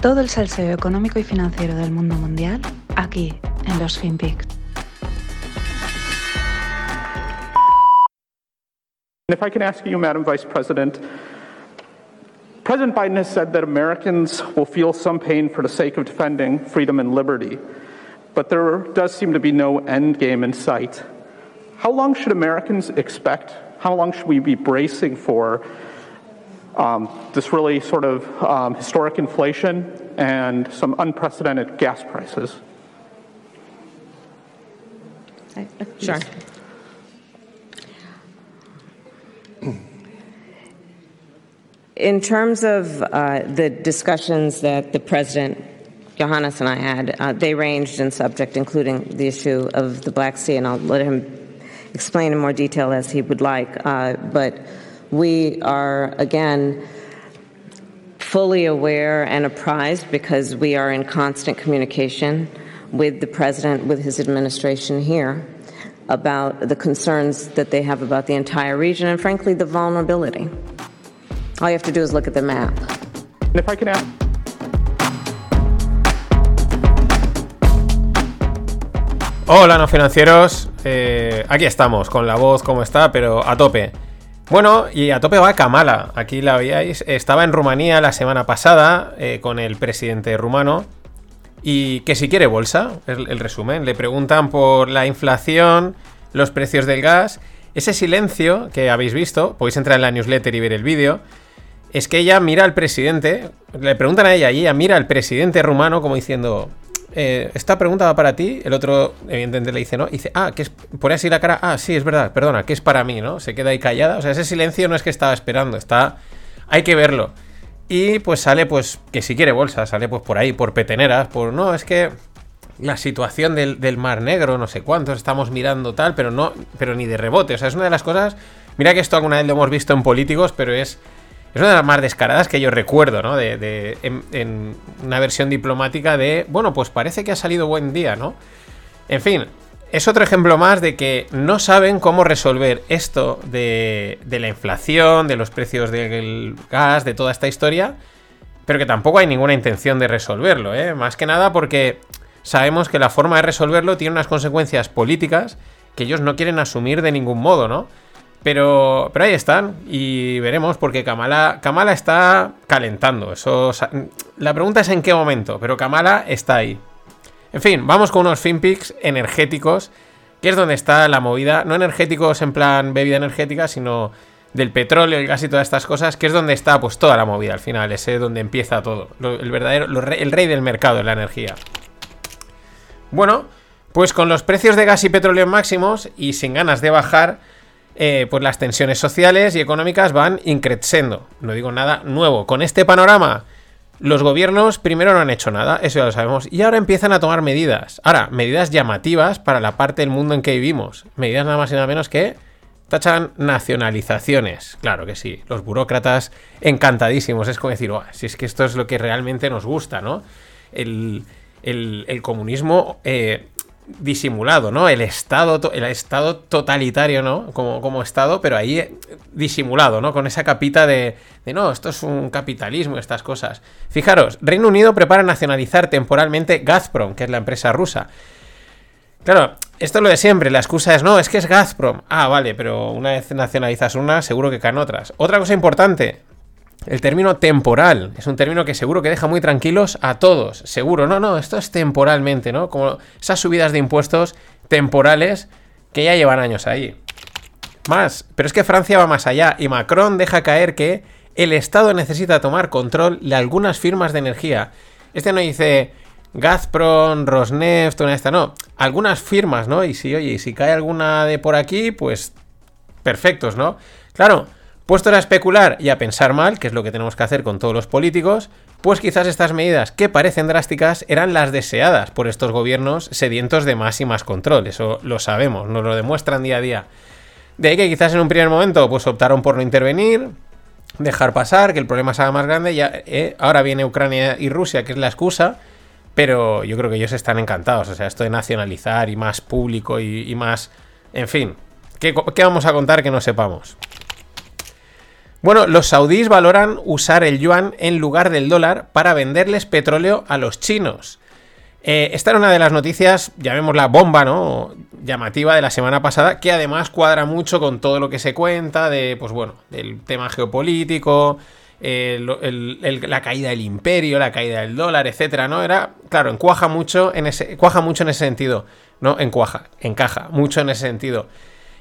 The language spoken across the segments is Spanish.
Todo el salseo económico y financiero del mundo mundial aquí en los FinPix. If I can ask you, Madam Vice President, President Biden has said that Americans will feel some pain for the sake of defending freedom and liberty, but there does seem to be no end game in sight. How long should Americans expect? How long should we be bracing for um, this really sort of um, historic inflation and some unprecedented gas prices? Sure. In terms of uh, the discussions that the President, Johannes, and I had, uh, they ranged in subject, including the issue of the Black Sea, and I'll let him explain in more detail as he would like. Uh, but we are, again, fully aware and apprised because we are in constant communication with the President, with his administration here, about the concerns that they have about the entire region and, frankly, the vulnerability. All you have to do is look at the map. And if I can ask. Hola, no financieros. Eh, aquí estamos, con la voz como está, pero a tope. Bueno, y a tope va Kamala. Aquí la veíais. Estaba en Rumanía la semana pasada eh, con el presidente rumano. Y que si quiere bolsa, el resumen. Le preguntan por la inflación, los precios del gas. Ese silencio que habéis visto, podéis entrar en la newsletter y ver el vídeo. Es que ella mira al presidente, le preguntan a ella y ella mira al presidente rumano como diciendo, eh, esta pregunta va para ti, el otro evidentemente le dice no, dice, ah, que es, pone así la cara, ah, sí, es verdad, perdona, que es para mí, ¿no? Se queda ahí callada, o sea, ese silencio no es que estaba esperando, está, hay que verlo. Y pues sale, pues, que si quiere bolsa, sale pues por ahí, por peteneras, por, no, es que la situación del, del Mar Negro, no sé cuántos, estamos mirando tal, pero no, pero ni de rebote, o sea, es una de las cosas, mira que esto alguna vez lo hemos visto en políticos, pero es es una de las más descaradas que yo recuerdo, ¿no? De, en, una versión diplomática de, bueno, pues parece que ha salido buen día, ¿no? En fin, es otro ejemplo más de que no saben cómo resolver esto de, de la inflación, de los precios del gas, de toda esta historia, pero que tampoco hay ninguna intención de resolverlo, ¿eh? Más que nada porque sabemos que la forma de resolverlo tiene unas consecuencias políticas que ellos no quieren asumir de ningún modo, ¿no? Pero, pero ahí están y veremos porque Kamala, Kamala está calentando. Eso, la pregunta es en qué momento, pero Kamala está ahí. En fin, vamos con unos FinPix energéticos, que es donde está la movida. No energéticos en plan bebida energética, sino del petróleo, el gas y todas estas cosas, que es donde está pues toda la movida al final, es donde empieza todo. el verdadero, el rey del mercado de la energía. Bueno, pues con los precios de gas y petróleo máximos y sin ganas de bajar eh, pues las tensiones sociales y económicas van increciendo. No digo nada nuevo. Con este panorama, los gobiernos primero no han hecho nada, eso ya lo sabemos, y ahora empiezan a tomar medidas. Ahora, medidas llamativas para la parte del mundo en que vivimos. Medidas nada más y nada menos que tachan nacionalizaciones. Claro que sí, los burócratas encantadísimos. Es como decir, si es que esto es lo que realmente nos gusta, ¿no? El, comunismo eh, disimulado, ¿no? El estado, el estado totalitario, ¿no? Como, como estado, pero ahí eh, disimulado, ¿no? Con esa capita de, de, no, esto es un capitalismo estas cosas. Fijaros, Reino Unido prepara nacionalizar temporalmente Gazprom, que es la empresa rusa. Claro, esto es lo de siempre, la excusa es, no, es que es Gazprom. Ah, vale, pero una vez nacionalizas una, seguro que caen otras. Otra cosa importante, el término temporal es un término que seguro que deja muy tranquilos a todos. Seguro, no, no, esto es temporalmente, ¿no? Como esas subidas de impuestos temporales que ya llevan años ahí. Más, pero es que Francia va más allá y Macron deja caer que el Estado necesita tomar control de algunas firmas de energía. Este no dice Gazprom, Rosneft, una de estas, no. Algunas firmas, ¿no? Y si, oye, y si cae alguna de por aquí, pues perfectos, ¿no? Claro, Puesto a especular y a pensar mal, que es lo que tenemos que hacer con todos los políticos, pues quizás estas medidas que parecen drásticas eran las deseadas por estos gobiernos sedientos de más y más control. Eso lo sabemos, nos lo demuestran día a día. De ahí que quizás en un primer momento pues optaron por no intervenir, dejar pasar, que el problema se haga más grande. Ya, eh, ahora viene Ucrania y Rusia, que es la excusa, pero yo creo que ellos están encantados. O sea, esto de nacionalizar y más público y, más... En fin, ¿qué, ¿qué vamos a contar que no sepamos? Bueno, los saudíes valoran usar el yuan en lugar del dólar para venderles petróleo a los chinos. Eh, esta era una de las noticias, llamémosla bomba, ¿no? Llamativa de la semana pasada, que además cuadra mucho con todo lo que se cuenta de, pues bueno, del tema geopolítico, la caída del imperio, la caída del dólar, etcétera, ¿no? Era, claro, encuaja mucho en ese, cuaja mucho en ese sentido, ¿no? Encuaja, encaja mucho en ese sentido.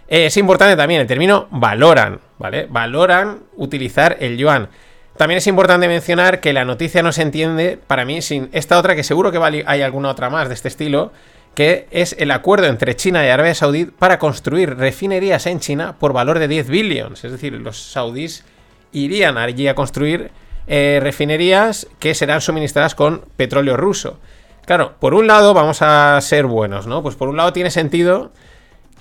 Eh, es importante también el término valoran, ¿vale? Valoran utilizar el yuan. También es importante mencionar que la noticia no se entiende para mí sin esta otra, que seguro que hay alguna otra más de este estilo, que es el acuerdo entre China y Arabia Saudí para construir refinerías en China por valor de 10 billones. Es decir, los saudíes irían allí a construir eh, refinerías que serán suministradas con petróleo ruso. Claro, por un lado vamos a ser buenos, ¿no? Pues por un lado tiene sentido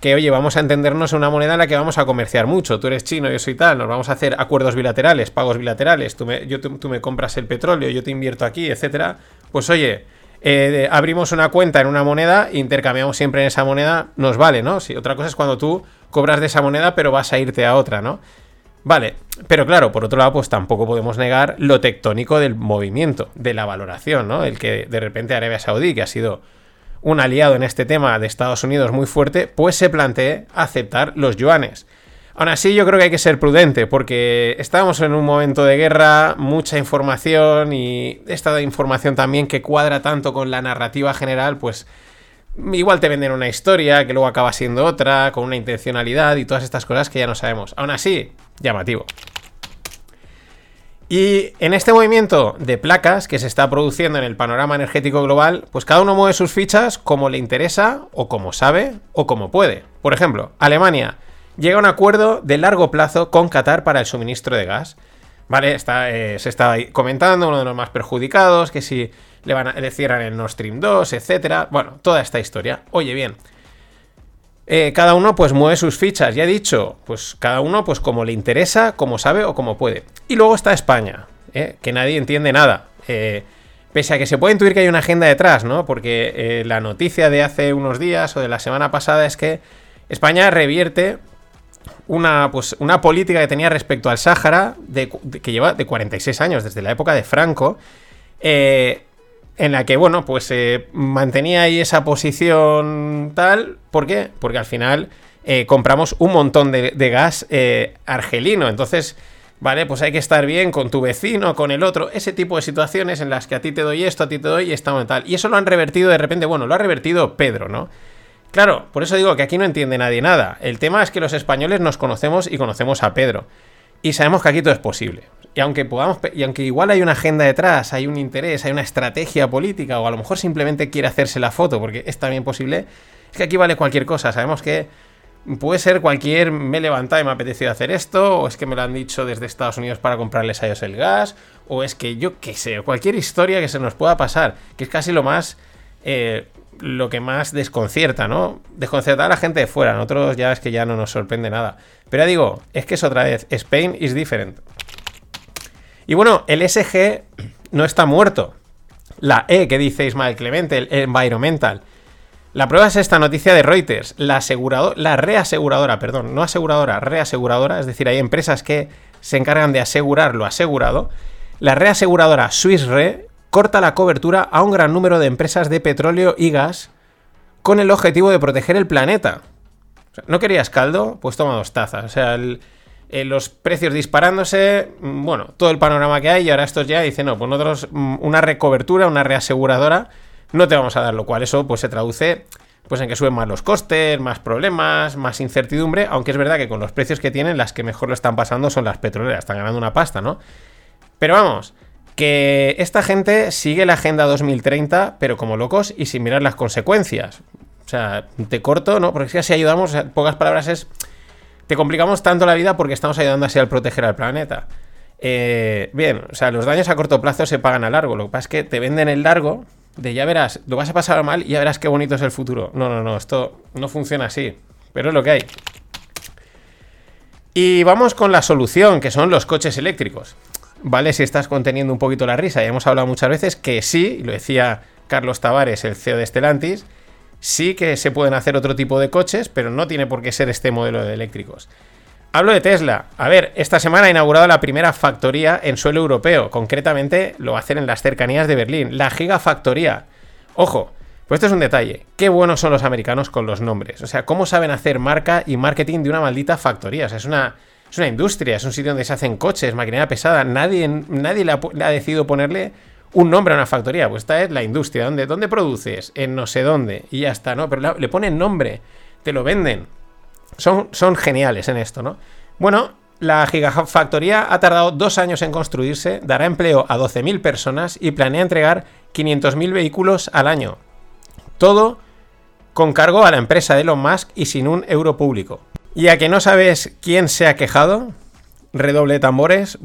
que, oye, vamos a entendernos en una moneda en la que vamos a comerciar mucho. Tú eres chino, yo soy tal, nos vamos a hacer acuerdos bilaterales, pagos bilaterales, tú me, yo, tú, me compras el petróleo, yo te invierto aquí, etcétera. Pues oye, eh, abrimos una cuenta en una moneda, intercambiamos siempre en esa moneda, nos vale, ¿no? Si otra cosa es cuando tú cobras de esa moneda, pero vas a irte a otra, ¿no? Vale, pero claro, por otro lado, pues tampoco podemos negar lo tectónico del movimiento, de la valoración, ¿no? El que de repente Arabia Saudí, que ha sido un aliado en este tema de Estados Unidos muy fuerte, pues se plantee aceptar los yuanes. Aún así, yo creo que hay que ser prudente, porque estamos en un momento de guerra, mucha información y esta información también que cuadra tanto con la narrativa general, pues igual te venden una historia que luego acaba siendo otra, con una intencionalidad y todas estas cosas que ya no sabemos. Aún así, llamativo. Y en este movimiento de placas que se está produciendo en el panorama energético global, pues cada uno mueve sus fichas como le interesa, o como sabe, o como puede. Por ejemplo, Alemania llega a un acuerdo de largo plazo con Qatar para el suministro de gas. ¿Vale? Está, eh, se está comentando, uno de los más perjudicados, que si le, van a, le cierran el Nord Stream 2, etcétera. Bueno, toda esta historia. Oye, bien, eh, cada uno pues mueve sus fichas, ya he dicho, pues cada uno pues como le interesa, como sabe o como puede. Y luego está España, ¿eh? que nadie entiende nada. Eh, pese a que se puede intuir que hay una agenda detrás, ¿no? Porque la noticia de hace unos días o de la semana pasada es que España revierte una, pues, una política que tenía respecto al Sáhara, que lleva de 46 años, desde la época de Franco, en la que, bueno, pues mantenía ahí esa posición tal. ¿Por qué? Porque al final eh, compramos un montón de, gas eh, argelino. Entonces, vale, pues hay que estar bien con tu vecino, con el otro. Ese tipo de situaciones en las que a ti te doy esto, a ti te doy esta tal. Y eso lo han revertido de repente, bueno, lo ha revertido Pedro, ¿no? Claro, por eso digo que aquí no entiende nadie nada. El tema es que los españoles nos conocemos y conocemos a Pedro. Y sabemos que aquí todo es posible. Y aunque podamos, y aunque igual hay una agenda detrás, hay un interés, hay una estrategia política, o a lo mejor simplemente quiere hacerse la foto, porque es también posible, es que aquí vale cualquier cosa. Sabemos que puede ser cualquier, me he levantado y me ha apetecido hacer esto, o es que me lo han dicho desde Estados Unidos para comprarles a ellos el gas, o es que yo qué sé, cualquier historia que se nos pueda pasar, que es casi lo más, eh, lo que más desconcierta, ¿no? Desconcerta a la gente de fuera, nosotros ya es que ya no nos sorprende nada. Pero digo, es que es otra vez, Spain is different. Y bueno, el SG no está muerto. La E que dice Ismael Clemente, el environmental. La prueba es esta noticia de Reuters. La, la reaseguradora, perdón, no aseguradora, reaseguradora, es decir, hay empresas que se encargan de asegurar lo asegurado. La reaseguradora Swiss Re corta la cobertura a un gran número de empresas de petróleo y gas con el objetivo de proteger el planeta. ¿No querías caldo? Pues toma dos tazas. O sea, el, eh, los precios disparándose, mm, bueno, todo el panorama que hay y ahora estos ya dicen, no, pues nosotros mm, una recobertura, una reaseguradora, no te vamos a dar, lo cual eso pues se traduce pues en que suben más los costes, más problemas, más incertidumbre, aunque es verdad que con los precios que tienen, las que mejor lo están pasando son las petroleras, están ganando una pasta, ¿no? Pero vamos, que esta gente sigue la Agenda 2030, pero como locos y sin mirar las consecuencias. O sea, te corto, ¿no? Porque si así ayudamos, pocas palabras es te complicamos tanto la vida porque estamos ayudando así al proteger al planeta. Eh, bien, o sea, los daños a corto plazo se pagan a largo. Lo que pasa es que te venden el largo de ya verás, lo vas a pasar mal y ya verás qué bonito es el futuro. No, no, no, esto no funciona así. Pero es lo que hay. Y vamos con la solución, que son los coches eléctricos. ¿Vale? Si estás conteniendo un poquito la risa, ya hemos hablado muchas veces que sí, lo decía Carlos Tavares, el CEO de Stellantis, Sí que se pueden hacer otro tipo de coches, pero no tiene por qué ser este modelo de eléctricos. Hablo de Tesla. A ver, esta semana ha inaugurado la primera factoría en suelo europeo. Concretamente lo hacen en las cercanías de Berlín. La Gigafactoría. Ojo, pues esto es un detalle. Qué buenos son los americanos con los nombres. O sea, cómo saben hacer marca y marketing de una maldita factoría. O sea, es una, es una industria, es un sitio donde se hacen coches, maquinaria pesada. Nadie, nadie le, ha, decidido ponerle un nombre a una factoría. Pues esta es la industria. ¿Dónde, dónde produces? En no sé dónde. Y ya está, ¿no? Pero le ponen nombre. Te lo venden. Son, son geniales en esto, ¿no? Bueno, la Gigafactoría ha tardado dos años en construirse, dará empleo a 12.000 personas y planea entregar 500.000 vehículos al año. Todo con cargo a la empresa de Elon Musk y sin un euro público. Y a que no sabes quién se ha quejado, redoble tambores,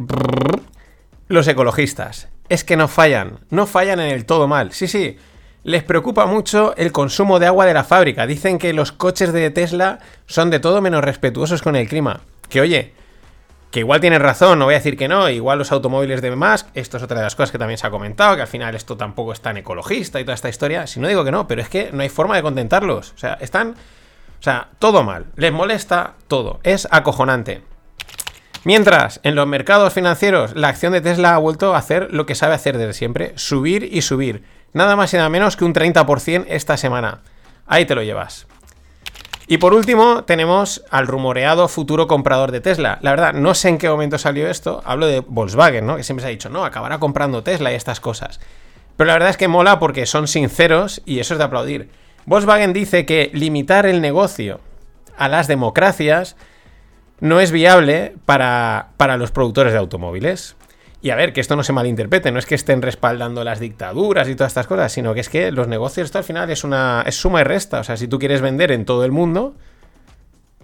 los ecologistas. Es que no fallan, no fallan en el todo mal. Sí, sí, les preocupa mucho el consumo de agua de la fábrica. Dicen que los coches de Tesla son de todo menos respetuosos con el clima. Que oye, que igual tienen razón, no voy a decir que no, igual los automóviles de Musk, esto es otra de las cosas que también se ha comentado, que al final esto tampoco es tan ecologista y toda esta historia, si no digo que no, pero es que no hay forma de contentarlos, o sea, están, o sea, todo mal, les molesta todo, es acojonante. Mientras, en los mercados financieros, la acción de Tesla ha vuelto a hacer lo que sabe hacer desde siempre, subir y subir, nada más y nada menos que un 30% esta semana. Ahí te lo llevas. Y por último, tenemos al rumoreado futuro comprador de Tesla. La verdad, no sé en qué momento salió esto. Hablo de Volkswagen, ¿no? Que siempre se ha dicho, no, acabará comprando Tesla y estas cosas. Pero la verdad es que mola porque son sinceros y eso es de aplaudir. Volkswagen dice que limitar el negocio a las democracias no es viable para, para los productores de automóviles. Y a ver, que esto no se malinterprete, no es que estén respaldando las dictaduras y todas estas cosas, sino que es que los negocios esto al final es una es suma y resta, o sea, si tú quieres vender en todo el mundo,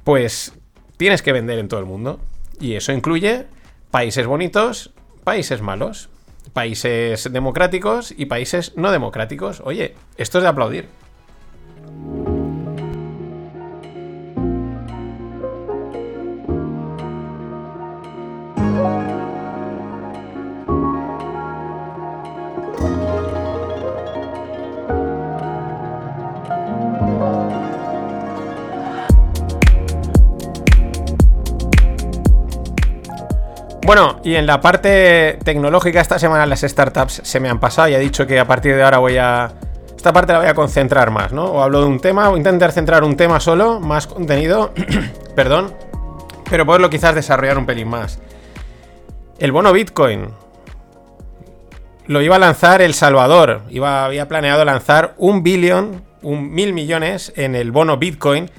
pues tienes que vender en todo el mundo. Y eso incluye países bonitos, países malos, países democráticos y países no democráticos. Oye, esto es de aplaudir. Bueno, y en la parte tecnológica esta semana las startups se me han pasado y he dicho que a partir de ahora voy a... Esta parte la voy a concentrar más, ¿no? O hablo de un tema, a intentar centrar un tema solo, más contenido, perdón, pero poderlo quizás desarrollar un pelín más. El bono Bitcoin. Lo iba a lanzar El Salvador. Iba, había planeado lanzar un billón, un mil millones en el bono Bitcoin.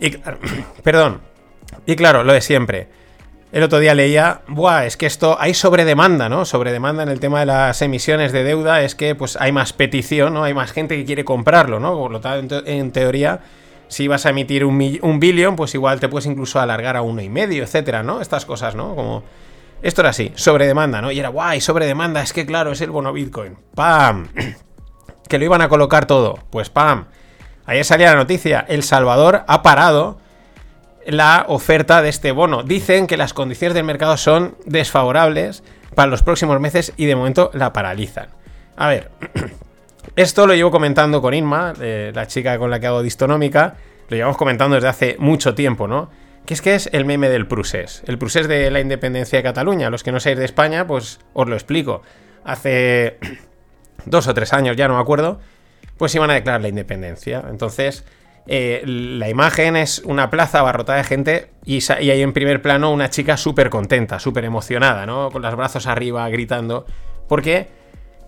Y, perdón. Y claro, lo de siempre el otro día leía, Buah, es que esto hay sobredemanda, ¿no? Sobredemanda en el tema de las emisiones de deuda, es que pues hay más petición, ¿no? Hay más gente que quiere comprarlo, ¿no? Por lo tanto, en teoría, si vas a emitir un, un billón, pues igual te puedes incluso alargar a uno y medio, etcétera, ¿no? Estas cosas, ¿no? Como. Esto era así, sobredemanda, ¿no? Y era, guay, sobredemanda, es que claro, es el bono Bitcoin. ¡Pam! que lo iban a colocar todo. Pues ¡pam! Ayer salía la noticia, El Salvador ha parado la oferta de este bono. Dicen que las condiciones del mercado son desfavorables para los próximos meses y de momento la paralizan. A ver, esto lo llevo comentando con Inma, la chica con la que hago distonómica, lo llevamos comentando desde hace mucho tiempo, ¿no? Que es que es el meme del Prusés, el Prusés de la independencia de Cataluña. Los que no seáis de España, pues os lo explico. Hace dos o tres años, ya no me acuerdo, pues iban a declarar la independencia. Entonces, eh, la imagen es una plaza abarrotada de gente y, hay en primer plano una chica súper contenta, súper emocionada, ¿no? Con los brazos arriba, gritando, porque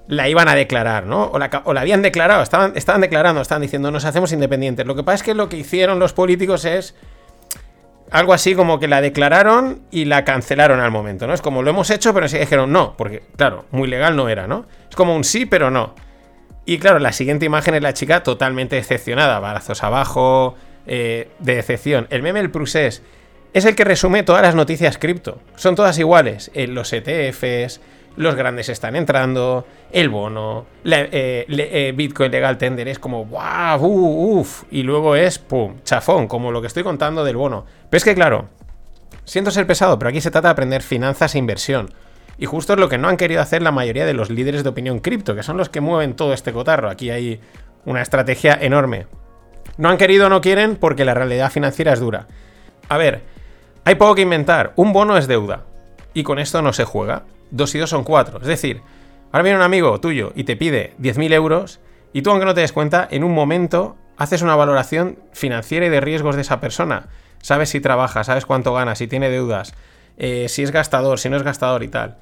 la iban a declarar, ¿no? O la, habían declarado, estaban, declarando, estaban diciendo, nos hacemos independientes. Lo que pasa es que lo que hicieron los políticos es algo así como que la declararon y la cancelaron al momento, ¿no? Es como lo hemos hecho, pero sí dijeron no, porque, claro, muy legal no era, ¿no? Es como un sí, pero no. Y claro, la siguiente imagen es la chica totalmente decepcionada, brazos abajo, eh, de decepción. El meme del Prusés es el que resume todas las noticias cripto. Son todas iguales. Eh, los ETFs, los grandes están entrando, el bono, eh, Bitcoin Legal Tender es como, wow, uh, uff, y luego es, pum, chafón, como lo que estoy contando del bono. Pero es que claro, siento ser pesado, pero aquí se trata de aprender finanzas e inversión. Y justo es lo que no han querido hacer la mayoría de los líderes de opinión cripto, que son los que mueven todo este cotarro. Aquí hay una estrategia enorme. No han querido o no quieren porque la realidad financiera es dura. A ver, Hay poco que inventar. Un bono es deuda. Y con esto no se juega. Dos y dos son cuatro. Es decir, ahora viene un amigo tuyo y te pide 10.000 euros y tú, aunque no te des cuenta, en un momento haces una valoración financiera y de riesgos de esa persona. Sabes si trabaja, sabes cuánto gana, si tiene deudas, eh, si es gastador, si no es gastador y tal.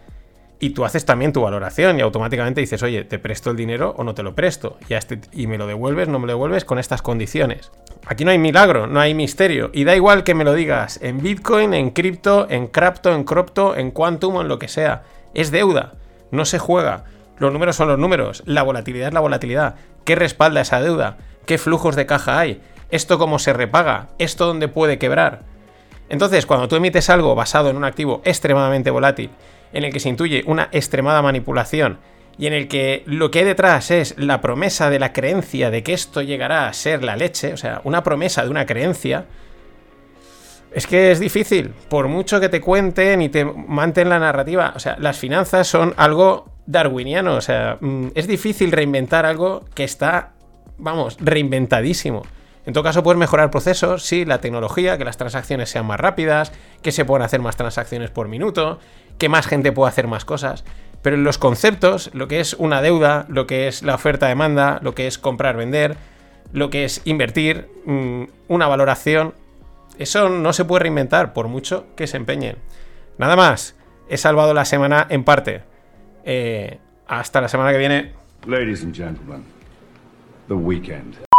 Y tú haces también tu valoración y automáticamente dices, oye, ¿te presto el dinero o no te lo presto? Y, este, y me lo devuelves, no me lo devuelves con estas condiciones. Aquí no hay milagro, no hay misterio. Y da igual que me lo digas en Bitcoin, en cripto, en crapto, en cropto, en quantum o en lo que sea. Es deuda, no se juega. Los números son los números, la volatilidad es la volatilidad. ¿Qué respalda esa deuda? ¿Qué flujos de caja hay? ¿Esto cómo se repaga? ¿Esto dónde puede quebrar? Entonces, cuando tú emites algo basado en un activo extremadamente volátil, en el que se intuye una extremada manipulación y en el que lo que hay detrás es la promesa de la creencia de que esto llegará a ser la leche, o sea, una promesa de una creencia, es que es difícil, por mucho que te cuenten y te manten la narrativa, o sea, las finanzas son algo darwiniano, o sea, mm, es difícil reinventar algo que está, vamos, reinventadísimo. En todo caso, puedes mejorar procesos, sí, la tecnología, que las transacciones sean más rápidas, que se puedan hacer más transacciones por minuto, que más gente pueda hacer más cosas. Pero en los conceptos, lo que es una deuda, lo que es la oferta-demanda, lo que es comprar-vender, lo que es invertir, mm, una valoración, eso no se puede reinventar por mucho que se empeñen. Nada más, he salvado la semana en parte. Eh, hasta la semana que viene. Ladies and gentlemen, the weekend.